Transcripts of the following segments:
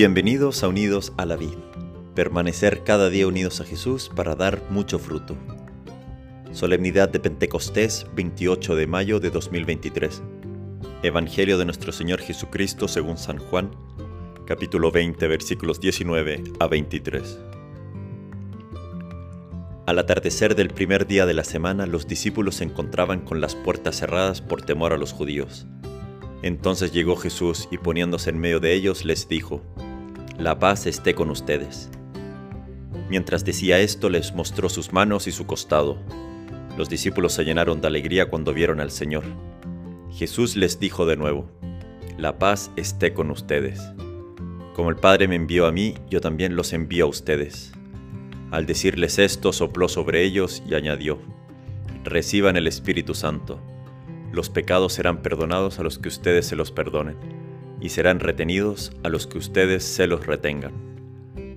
Bienvenidos a Unidos a la Vid. Permanecer cada día unidos a Jesús para dar mucho fruto. Solemnidad de Pentecostés, 28 de mayo de 2023. Evangelio de nuestro Señor Jesucristo según San Juan, capítulo 20, versículos 19 a 23. Al atardecer del primer día de la semana, los discípulos se encontraban con las puertas cerradas por temor a los judíos. Entonces llegó Jesús y poniéndose en medio de ellos les dijo, La paz esté con ustedes. Mientras decía esto les mostró sus manos y su costado. Los discípulos se llenaron de alegría cuando vieron al Señor. Jesús les dijo de nuevo, La paz esté con ustedes. Como el Padre me envió a mí, yo también los envío a ustedes. Al decirles esto, sopló sobre ellos y añadió, Reciban el Espíritu Santo los pecados serán perdonados a los que ustedes se los perdonen, y serán retenidos a los que ustedes se los retengan.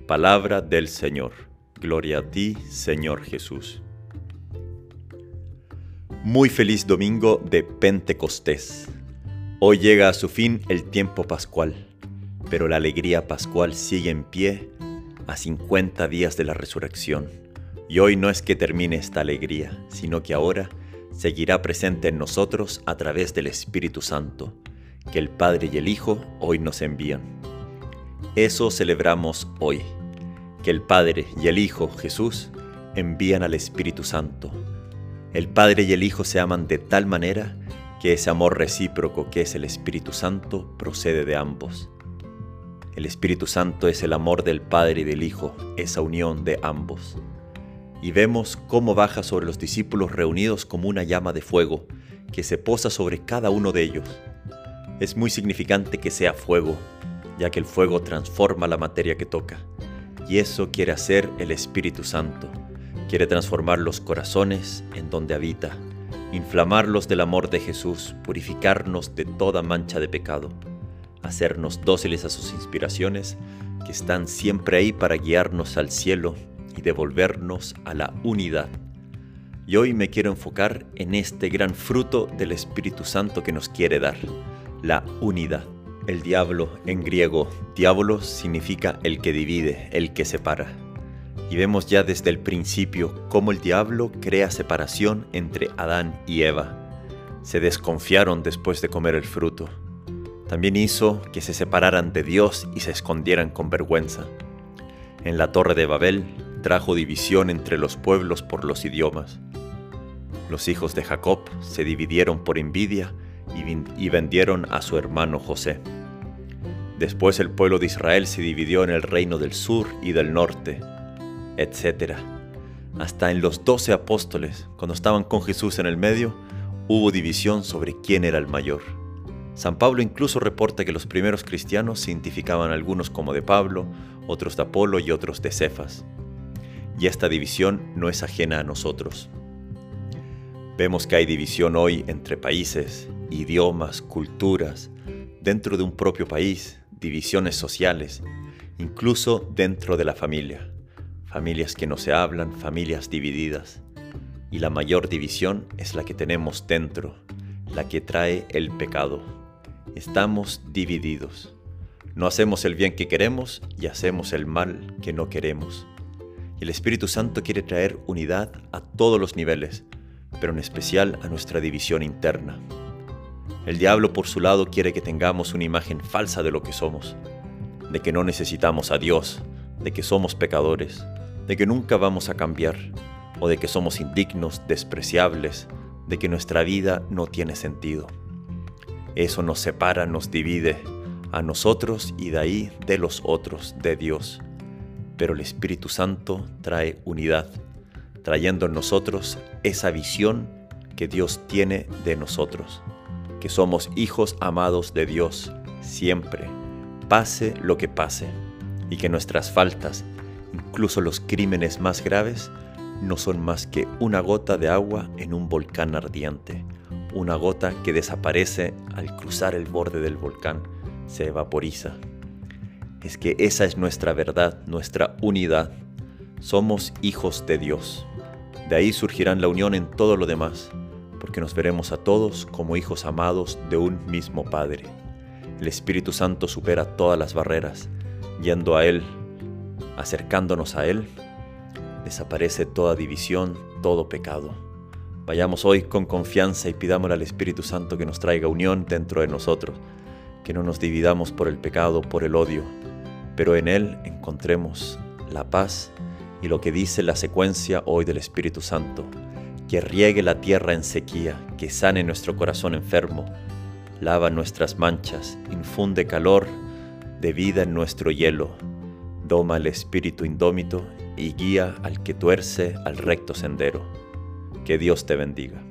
Palabra del Señor. Gloria a ti, Señor Jesús. Muy feliz domingo de Pentecostés. Hoy llega a su fin el tiempo pascual, pero la alegría pascual sigue en pie a 50 días de la resurrección. Y hoy no es que termine esta alegría, sino que ahora seguirá presente en nosotros a través del Espíritu Santo, que el Padre y el Hijo hoy nos envían. Eso celebramos hoy, que el Padre y el Hijo Jesús envían al Espíritu Santo. El Padre y el Hijo se aman de tal manera que ese amor recíproco que es el Espíritu Santo procede de ambos. El Espíritu Santo es el amor del Padre y del Hijo, esa unión de ambos y vemos cómo baja sobre los discípulos reunidos como una llama de fuego que se posa sobre cada uno de ellos. Es muy significante que sea fuego, ya que el fuego transforma la materia que toca, y eso quiere hacer el Espíritu Santo. Quiere transformar los corazones en donde habita, inflamarlos del amor de Jesús, purificarnos de toda mancha de pecado, hacernos dóciles a sus inspiraciones que están siempre ahí para guiarnos al cielo y devolvernos a la unidad. Y hoy me quiero enfocar en este gran fruto del Espíritu Santo que nos quiere dar, la unidad. El diablo en griego, diablo significa el que divide, el que separa. Y vemos ya desde el principio cómo el diablo crea separación entre Adán y Eva. Se desconfiaron después de comer el fruto. También hizo que se separaran de Dios y se escondieran con vergüenza. En la torre de Babel, trajo división entre los pueblos por los idiomas. Los hijos de Jacob se dividieron por envidia y vendieron a su hermano José. Después el pueblo de Israel se dividió en el reino del sur y del norte, etc. Hasta en los doce apóstoles, cuando estaban con Jesús en el medio, hubo división sobre quién era el mayor. San Pablo incluso reporta que los primeros cristianos se identificaban algunos como de Pablo, otros de Apolo y otros de Cefas y esta división no es ajena a nosotros. Vemos que hay división hoy entre países, idiomas, culturas, dentro de un propio país, divisiones sociales, incluso dentro de la familia. Familias que no se hablan, familias divididas. Y la mayor división es la que tenemos dentro, la que trae el pecado. Estamos divididos. No hacemos el bien que queremos y hacemos el mal que no queremos. Y el Espíritu Santo quiere traer unidad a todos los niveles, pero en especial a nuestra división interna. El diablo por su lado quiere que tengamos una imagen falsa de lo que somos, de que no necesitamos a Dios, de que somos pecadores, de que nunca vamos a cambiar, o de que somos indignos, despreciables, de que nuestra vida no tiene sentido. Eso nos separa, nos divide a nosotros y de ahí de los otros, de Dios pero el Espíritu Santo trae unidad, trayendo en nosotros esa visión que Dios tiene de nosotros, que somos hijos amados de Dios siempre, pase lo que pase, y que nuestras faltas, incluso los crímenes más graves, no son más que una gota de agua en un volcán ardiente, una gota que desaparece al cruzar el borde del volcán, se evaporiza es que esa es nuestra verdad, nuestra unidad. Somos hijos de Dios. De ahí surgirán la unión en todo lo demás, porque nos veremos a todos como hijos amados de un mismo Padre. El Espíritu Santo supera todas las barreras, yendo a Él, acercándonos a Él, desaparece toda división, todo pecado. Vayamos hoy con confianza y pidámosle al Espíritu Santo que nos traiga unión dentro de nosotros, que no nos dividamos por el pecado, por el odio, pero en Él encontremos la paz y lo que dice la secuencia hoy del Espíritu Santo, que riegue la tierra en sequía, que sane nuestro corazón enfermo, lava nuestras manchas, infunde calor de vida en nuestro hielo, doma el espíritu indómito y guía al que tuerce al recto sendero. Que Dios te bendiga.